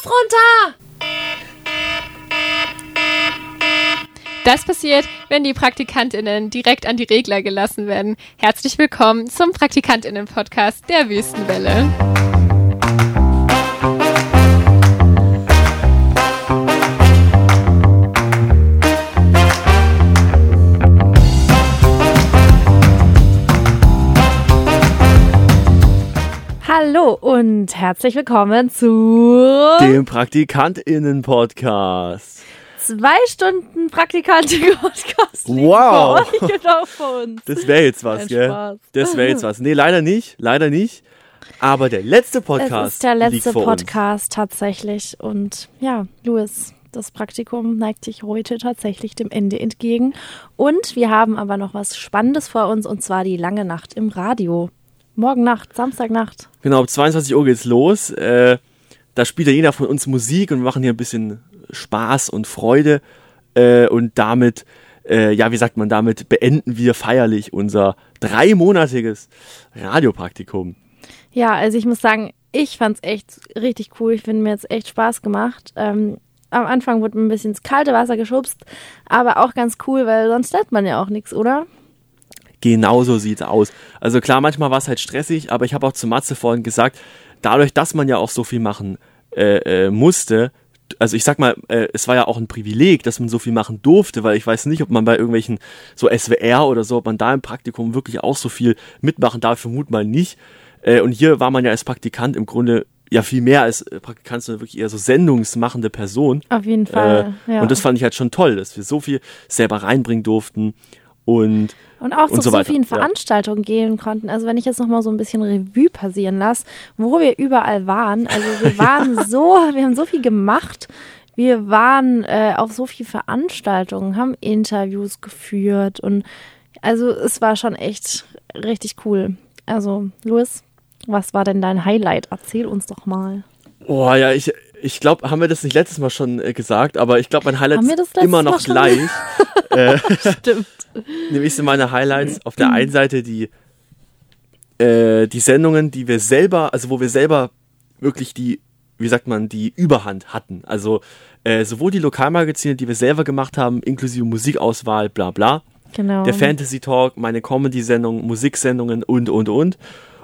Knopf runter! Das passiert, wenn die PraktikantInnen direkt an die Regler gelassen werden. Herzlich willkommen zum PraktikantInnen-Podcast der Wüstenwelle. Und herzlich willkommen zu dem PraktikantInnen-Podcast. Zwei Stunden Praktikanten-Podcast. Wow. Für euch und auch für uns. Das wäre jetzt was, Ein gell? Spaß. Das wäre jetzt was. Nee, leider nicht, leider nicht. Aber der letzte Podcast es ist der letzte Podcast tatsächlich. Und ja, Louis, das Praktikum neigt sich heute tatsächlich dem Ende entgegen. Und wir haben aber noch was Spannendes vor uns und zwar die lange Nacht im Radio. Morgen Nacht, Samstagnacht. Genau, um 22 Uhr geht's los. Äh, da spielt ja jeder von uns Musik und wir machen hier ein bisschen Spaß und Freude. Äh, und damit, äh, ja, wie sagt man, damit beenden wir feierlich unser dreimonatiges Radiopraktikum. Ja, also ich muss sagen, ich fand's echt richtig cool. Ich finde mir jetzt echt Spaß gemacht. Ähm, am Anfang wurde mir ein bisschen ins kalte Wasser geschubst, aber auch ganz cool, weil sonst lernt man ja auch nichts, oder? Genauso sieht's aus. Also klar, manchmal war es halt stressig, aber ich habe auch zu Matze vorhin gesagt, dadurch, dass man ja auch so viel machen äh, äh, musste, also ich sag mal, äh, es war ja auch ein Privileg, dass man so viel machen durfte, weil ich weiß nicht, ob man bei irgendwelchen so SWR oder so, ob man da im Praktikum wirklich auch so viel mitmachen darf, vermut mal nicht. Äh, und hier war man ja als Praktikant im Grunde ja viel mehr als äh, Praktikant, sondern wirklich eher so sendungsmachende Person. Auf jeden Fall. Äh, ja. Und das fand ich halt schon toll, dass wir so viel selber reinbringen durften und Und auch und zu so so, vielen ja. Veranstaltungen gehen konnten. Also wenn ich jetzt noch mal so ein bisschen Revue passieren lasse, wo wir überall waren. Also wir waren so, wir haben so viel gemacht. Wir waren äh, auf so viel Veranstaltungen, haben Interviews geführt und also es war schon echt richtig cool. Also Louis, was war denn dein Highlight? Erzähl uns doch mal. Oh ja, ich, ich glaube, haben wir das nicht letztes Mal schon äh, gesagt, aber ich glaube, mein Highlight ist immer noch gleich. Äh, Stimmt. nämlich sind meine Highlights auf der einen Seite die, äh, die Sendungen, die wir selber, also wo wir selber wirklich die, wie sagt man, die Überhand hatten. Also äh, sowohl die Lokalmagazine, die wir selber gemacht haben, inklusive Musikauswahl, bla bla, Genau. der Fantasy Talk, meine Comedy-Sendung, Musiksendungen und, und, und.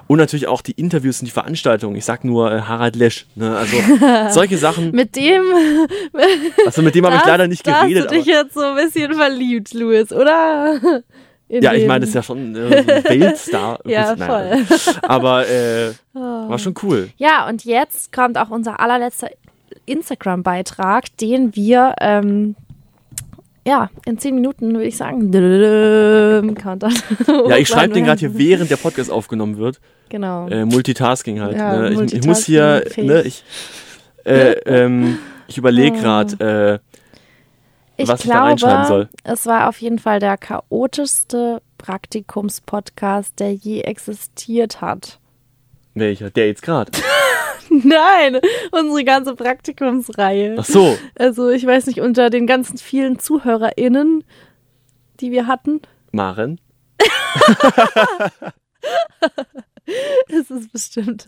Und natürlich auch die Interviews und die Veranstaltungen. Ich sag nur äh, Harald Lesch. Ne? Also solche Sachen. Mit dem Also mit dem habe ich leider nicht geredet. Hast du dich jetzt so ein bisschen verliebt, Louis, oder? In ja, ich meine, das ist ja schon äh, Weltstar. Ja, Naja, voll. Oh. Aber äh, war schon cool. Ja, und jetzt kommt auch unser allerletzter Instagram-Beitrag, den wir ähm, ja in zehn Minuten würde ich sagen. Ja, ich schreibe den gerade hier, während der Podcast aufgenommen wird. Genau. Äh, Multitasking halt. Ja, ne? ich, ich muss hier, ne, ich, äh, ähm, ich überlege gerade, äh, was ich da reinschreiben soll. es war auf jeden Fall der chaotischste Praktikumspodcast, der je existiert hat. welcher, der jetzt gerade. Nein, unsere ganze Praktikumsreihe. Ach so, Also ich weiß nicht, unter den ganzen vielen ZuhörerInnen, die wir hatten, Maren. ist es bestimmt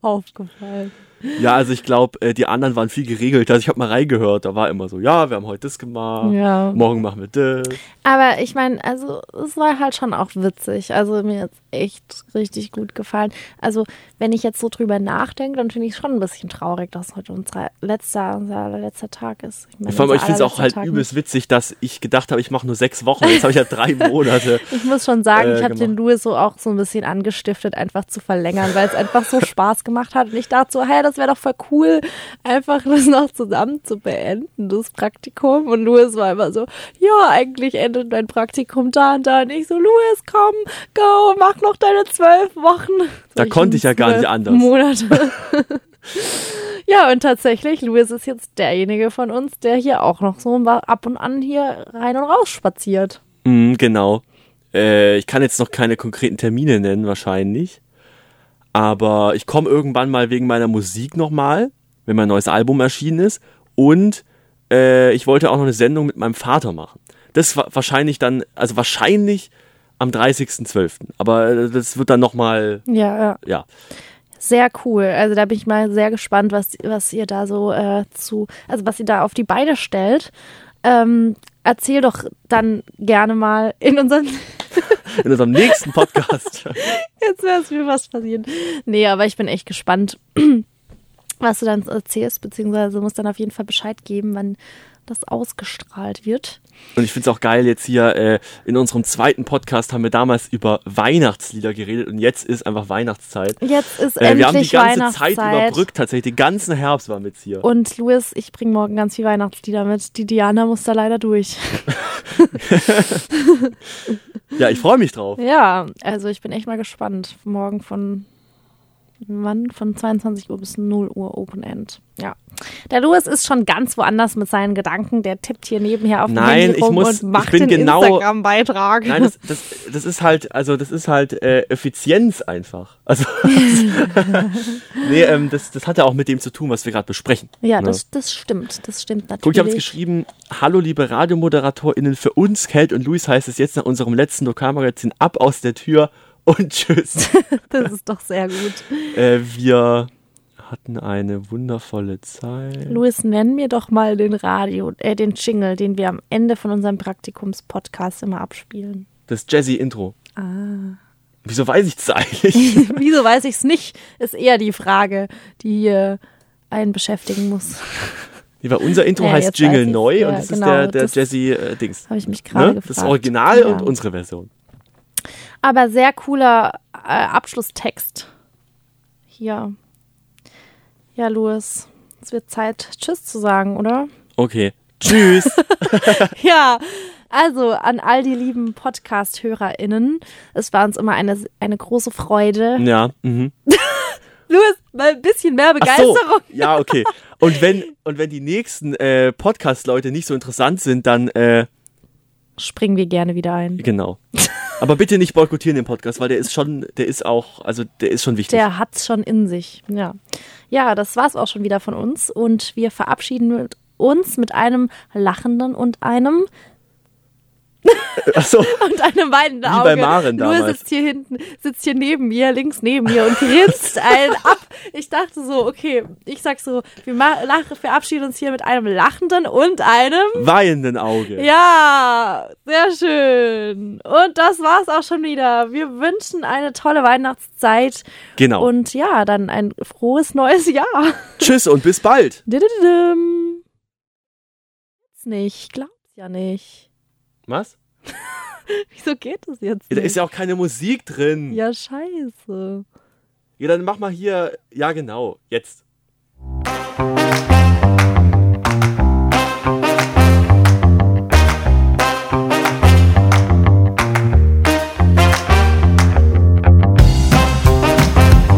aufgefallen. Ja, also ich glaube, äh, die anderen waren viel geregelter. Also ich habe mal reingehört, da war immer so, ja, wir haben heute das gemacht, Ja. morgen machen wir das. Aber ich meine, also es war halt schon auch witzig. Also mir hat echt richtig gut gefallen. Also wenn ich jetzt so drüber nachdenke, dann finde ich es schon ein bisschen traurig, dass heute unser letzter, unser letzter Tag ist. Ich, meine, Vor allem, ich finde es auch halt Tag übelst witzig, dass ich gedacht habe, ich mache nur sechs Wochen. Jetzt habe ich ja drei Monate. Ich muss schon sagen, äh, ich habe den. Louis so auch so ein bisschen angestiftet, einfach zu verlängern, weil es einfach so Spaß gemacht hat. Und ich dachte so, hey, das wäre doch voll cool, einfach das noch zusammen zu beenden, das Praktikum. Und Louis war immer so, ja, eigentlich endet mein Praktikum da und da. Und ich so, Louis, komm, go, mach noch deine zwölf Wochen. Da Solchen konnte ich ja gar nicht anders. Monate. ja, und tatsächlich, Louis ist jetzt derjenige von uns, der hier auch noch so ab und an hier rein und raus spaziert. Mhm, genau. Äh, ich kann jetzt noch keine konkreten Termine nennen, wahrscheinlich. Aber ich komme irgendwann mal wegen meiner Musik nochmal, wenn mein neues Album erschienen ist. Und äh, ich wollte auch noch eine Sendung mit meinem Vater machen. Das war wahrscheinlich dann, also wahrscheinlich am 30.12. Aber äh, das wird dann nochmal, Ja, ja. ja. sehr cool. Also da bin ich mal sehr gespannt, was, was ihr da so äh, zu, also was ihr da auf die Beine stellt. Ähm, erzähl doch dann gerne mal in unserem, In unserem nächsten Podcast. jetzt wäre es mir was passieren. Nee, aber ich bin echt gespannt, was du dann erzählst, beziehungsweise musst dann auf jeden Fall Bescheid geben, wann das ausgestrahlt wird. Und ich finde es auch geil, jetzt hier äh, in unserem zweiten Podcast haben wir damals über Weihnachtslieder geredet und jetzt ist einfach Weihnachtszeit. Jetzt ist Äh, endlich wir haben die ganze Zeit überbrückt, tatsächlich. Den ganzen Herbst waren wir jetzt hier. Und Louis, ich bringe morgen ganz viel Weihnachtslieder mit. Die Diana muss da leider durch. Ja, ich freue mich drauf. Ja, also ich bin echt mal gespannt. Morgen von wann? Von 22 Uhr bis 0 Uhr Open End. Ja. Der Louis ist schon ganz woanders mit seinen Gedanken. Der tippt hier nebenher auf dem Nein, Handy ich rum muss- und macht den genau- Instagram-Beitrag. Nein, das, das, das ist halt, also das ist halt äh, Effizienz einfach. Also nee, ähm, das, das hat ja auch mit dem zu tun, was wir gerade besprechen. ja, ne? das, das stimmt. Das stimmt natürlich. Guck, ich habe es geschrieben, hallo liebe RadiomoderatorInnen, für uns, Kelt und Luis heißt es jetzt nach unserem letzten Lokalmagazin ab aus der Tür und tschüss. Das ist doch sehr gut. äh, wir hatten eine wundervolle Zeit. Louis, nenn mir doch mal den Radio, äh, den Jingle, den wir am Ende von unserem Praktikumspodcast immer abspielen. Das Jazzy-Intro. Ah. Wieso weiß ich das eigentlich? Wieso weiß ich es nicht? Ist eher die Frage, die hier einen beschäftigen muss. Nee, weil unser Intro Ja, heißt Jingle neu Ja, und das genau, ist der, der das Jazzy-Dings. Habe ich mich gerade ne? gefragt. Das Original Ja. und unsere Version. Aber sehr cooler äh, Abschlusstext. Hier. Ja, Louis, es wird Zeit, Tschüss zu sagen, oder? Okay. Tschüss. Ja, also an all die lieben Podcast-HörerInnen. Es war uns immer eine, eine große Freude. ja. Mhm. Louis, mal ein bisschen mehr Ach so. Begeisterung. Ja, okay. Und wenn, und wenn die nächsten äh, Podcast-Leute nicht so interessant sind, dann äh, Springen wir gerne wieder ein. genau. Aber bitte nicht boykottieren den Podcast, weil der ist schon, der ist auch, also der ist schon wichtig. Der hat's schon in sich. Ja. Ja, das war's auch schon wieder von uns. Und wir verabschieden uns mit einem lachenden und einem Achso, und einem weinenden Wie Auge. bei Maren damals. sitzt hier hinten, sitzt hier neben mir, links neben mir und grinst einen ab. Ich dachte so, okay, ich sag so, wir ma- lach- verabschieden uns hier mit einem lachenden und einem weinenden Auge. Ja, sehr schön. Und das war's auch schon wieder. Wir wünschen eine tolle Weihnachtszeit Genau. und ja, dann ein frohes neues Jahr. Tschüss und bis bald. Nicht, glaub's ja nicht. Was? Wieso geht das jetzt Da nicht? ist ja auch keine Musik drin. ja, scheiße. Ja, dann mach mal hier, ja genau, jetzt.